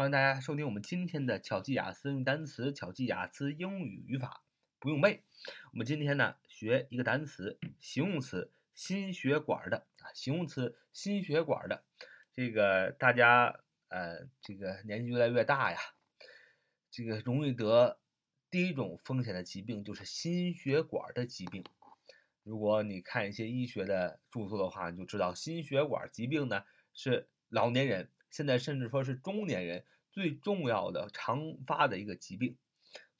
欢迎大家收听我们今天的巧记雅思用单词、巧记雅思英语语法不用背。我们今天呢学一个单词，形容词心血管的啊，形容词心血管的。这个大家呃，这个年纪越来越大呀，这个容易得第一种风险的疾病就是心血管的疾病。如果你看一些医学的著作的话，你就知道心血管疾病呢是老年人。现在甚至说是中年人最重要的常发的一个疾病，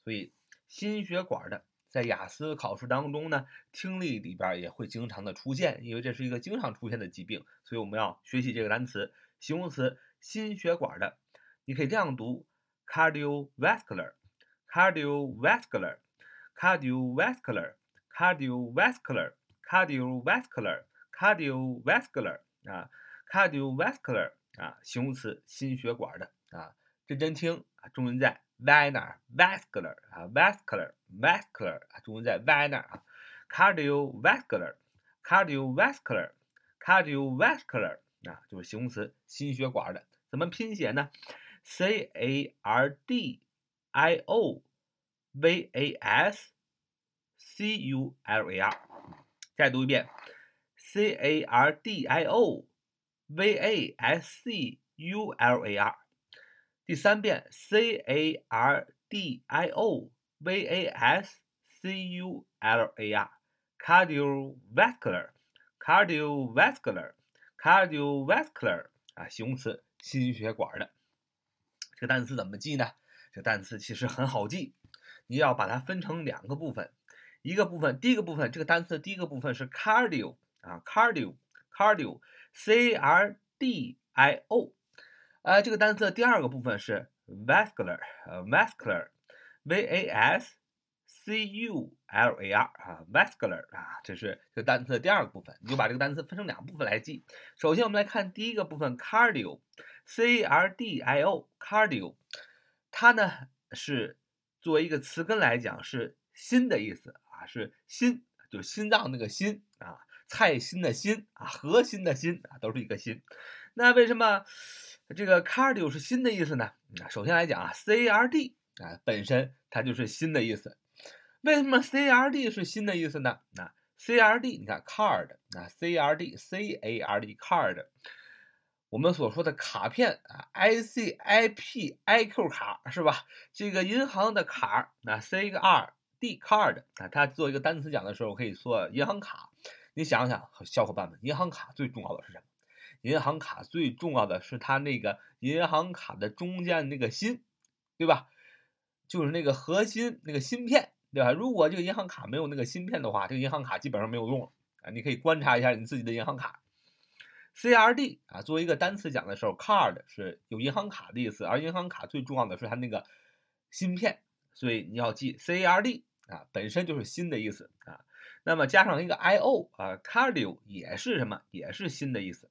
所以心血管的在雅思考试当中呢，听力里边也会经常的出现，因为这是一个经常出现的疾病，所以我们要学习这个单词，形容词心血管的，你可以这样读：cardiovascular，cardiovascular，cardiovascular，cardiovascular，cardiovascular，cardiovascular，啊，cardiovascular。啊，形容词，心血管的啊，认真听啊，重音在 v e n a vascular 啊，vascular，vascular 啊，中文在 v e n a 啊，cardiovascular，cardiovascular，cardiovascular 啊，就是形容词，心血管的，怎么拼写呢？c a r d i o v a s c u l a r，再读一遍，c a r d i o。V a s c u l a r，第三遍 c a r d i o v a s c u l a r，cardiovascular，cardiovascular，cardiovascular 啊，形容词，心血管的。这个单词怎么记呢？这个单词其实很好记，你要把它分成两个部分，一个部分，第一个部分，这个单词的第一个部分是 cardio 啊，cardio，cardio。C r d i o，呃，这个单词的第二个部分是 vascular，呃，vascular，v a s c u l a r，啊，vascular，啊，这是这个单词的第二个部分，你就把这个单词分成两部分来记。首先，我们来看第一个部分 cardio，c r d i o，cardio，它呢是作为一个词根来讲是心的意思啊，是心，就是心脏那个心啊。菜心的心啊，核心的心啊，都是一个心。那为什么这个 cardio 是心的意思呢？啊，首先来讲啊，C R D 啊，本身它就是心的意思。为什么 C R D 是心的意思呢？啊 C R D，你看 card 啊，C R D C A R D card，我们所说的卡片啊，i c i p i q 卡是吧？这个银行的卡啊，c 个 r d card 啊，它做一个单词讲的时候可以说银行卡。你想想，小伙伴们，银行卡最重要的是什么？银行卡最重要的是它那个银行卡的中间那个芯，对吧？就是那个核心那个芯片，对吧？如果这个银行卡没有那个芯片的话，这个银行卡基本上没有用了啊！你可以观察一下你自己的银行卡，C R D 啊，作为一个单词讲的时候，card 是有银行卡的意思，而银行卡最重要的是它那个芯片，所以你要记 C R D 啊，本身就是新的意思啊。那么加上一个 i o 啊，cardio 也是什么？也是新的意思。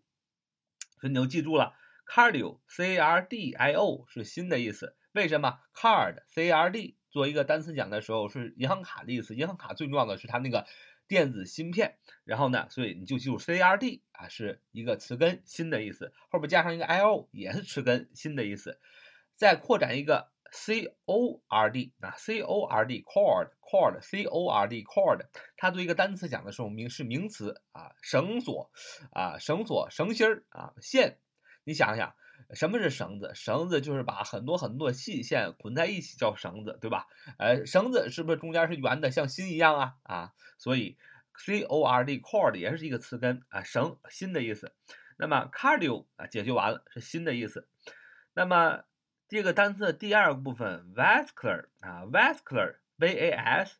所以你就记住了，cardio，c a r d i o 是新的意思。为什么？card，c a r d 做一个单词讲的时候是银行卡的意思。银行卡最重要的是它那个电子芯片。然后呢，所以你就记住 c a r d 啊，是一个词根，新的意思。后边加上一个 i o 也是词根，新的意思。再扩展一个。C o r d 啊，c o r d cord，cord，c o r d cord，它作为一个单词讲的时候，名是名词啊，绳索啊，绳索，绳芯儿啊，线。你想想，什么是绳子？绳子就是把很多很多细线捆在一起叫绳子，对吧？呃，绳子是不是中间是圆的，像心一样啊？啊，所以 c o r d cord 也是一个词根啊，绳，心的意思。那么 cardio 啊，解决完了是心的意思。那么这个单词的第二个部分，vascular 啊，vascular，v a s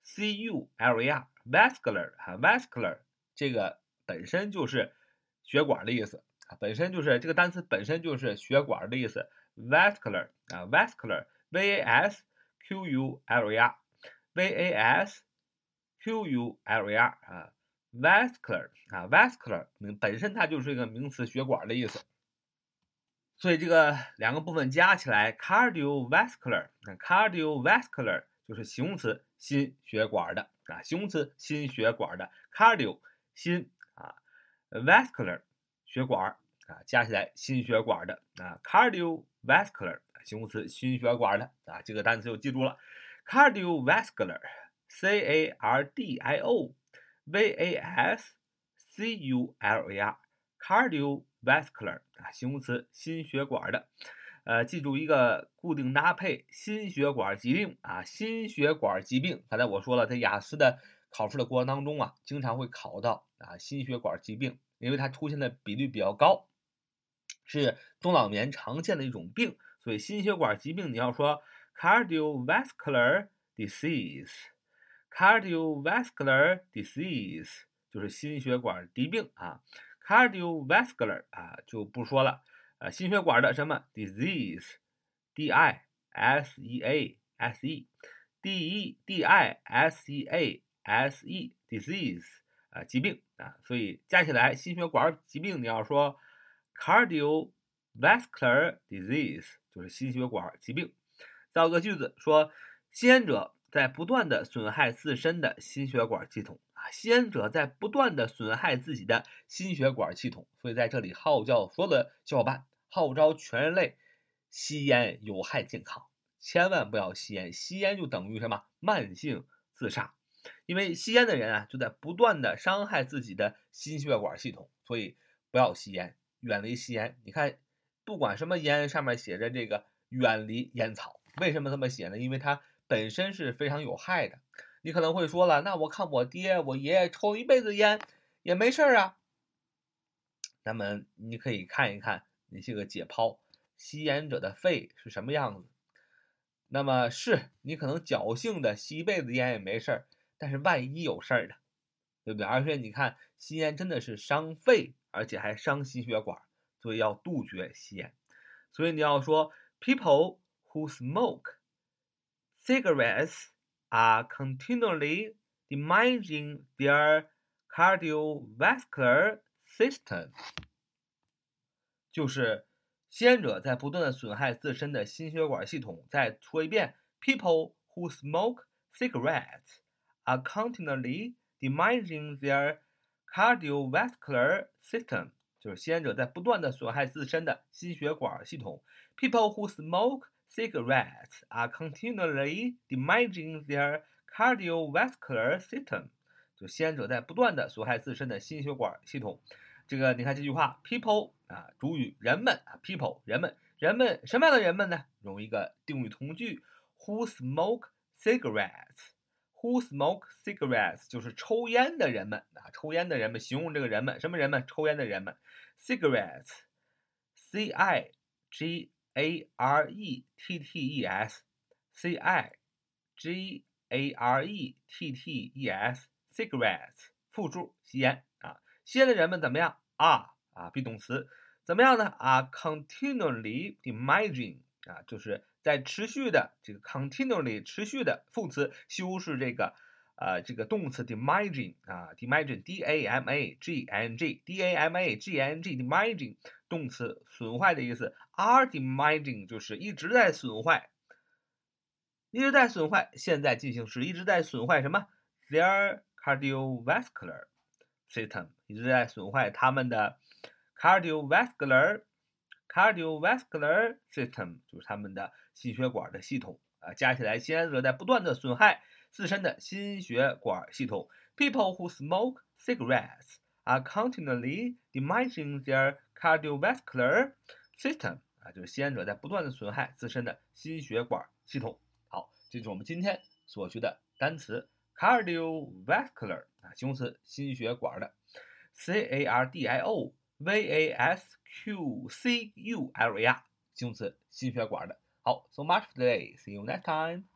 c u l a r，vascular 啊，vascular 这个本身就是血管的意思啊，本身就是这个单词本身就是血管的意思，vascular 啊，vascular，v a s q u l a r，v a s q u l a r 啊，vascular 啊，vascular 本身它就是一个名词，血管的意思。所以这个两个部分加起来，cardiovascular，那 cardiovascular 就是形容词，心血管的啊，形容词，心血管的，cardio 心啊，vascular 血管啊，加起来心血管的啊，cardiovascular 形容词，心血管的啊，这个单词就记住了，cardiovascular，c a r d i o v a s c u l a R cardio vascular 啊，形容词，心血管的。呃，记住一个固定搭配，心血管疾病啊，心血管疾病。刚才我说了，在雅思的考试的过程当中啊，经常会考到啊心血管疾病，因为它出现的比率比较高，是中老年常见的一种病，所以心血管疾病你要说 cardiovascular disease，cardiovascular disease 就是心血管疾病啊，cardiovascular 啊就不说了。呃，心血管的什么 disease，d i s e a s e，d e d i s e a s e disease 啊疾病啊，所以加起来心血管疾病你要说 cardiovascular disease 就是心血管疾病。造个句子说，吸烟者在不断的损害自身的心血管系统，吸烟者在不断的损害自己的心血管系统，所以在这里号召所有的小伙伴。号召全人类吸烟有害健康，千万不要吸烟。吸烟就等于什么？慢性自杀。因为吸烟的人啊，就在不断的伤害自己的心血管系统，所以不要吸烟，远离吸烟。你看，不管什么烟，上面写着这个远离烟草，为什么这么写呢？因为它本身是非常有害的。你可能会说了，那我看我爹我爷爷抽一辈子烟也没事儿啊。那么你可以看一看。那些个解剖吸烟者的肺是什么样子？那么是你可能侥幸的吸一辈子烟也没事儿，但是万一有事儿呢，对不对？而且你看吸烟真的是伤肺，而且还伤心血管，所以要杜绝吸烟。所以你要说，people who smoke cigarettes are continually damaging their cardiovascular system。就是吸烟者在不断的损害自身的心血管系统。再说一遍，people who smoke cigarettes are continually damaging their cardiovascular system。就是吸烟者在不断的损害自身的心血管系统。People who smoke cigarettes are continually damaging their cardiovascular system。就吸烟者在不断的损害自身的心血管系统。这个你看这句话，people 啊，主语人们啊，people 人们，人们什么样的人们呢？用一个定语从句，who smoke cigarettes，who smoke cigarettes 就是抽烟的人们啊，抽烟的人们，形容这个人们什么人们？抽烟的人们，cigarettes，c i g a r e t t e s，c i g a r e t t e s，cigarettes 复数吸烟啊。吸烟的人们怎么样啊？啊，be 动词怎么样呢？啊，continually damaging 啊，就是在持续的这个 continually 持续的副词修饰这个呃这个动词 damaging 啊，damaging，d a m a g n g，d a m a g n g，damaging 动词损坏的意思，are damaging 就是一直在损坏，一直在损坏，现在进行时一直在损坏什么？their cardiovascular。system 一直在损坏他们的 cardiovascular cardiovascular system，就是他们的心血管的系统啊。加起来，吸烟者在不断的损害自身的心血管系统。People who smoke cigarettes are continually damaging their cardiovascular system 啊，就是吸烟者在不断的损害自身的心血管系统。好，这就是我们今天所学的单词 cardiovascular。啊，形容词，心血管的，c a r d i o v a s q c u l a r，形容词，心血管的。好，so much for today. See you next time.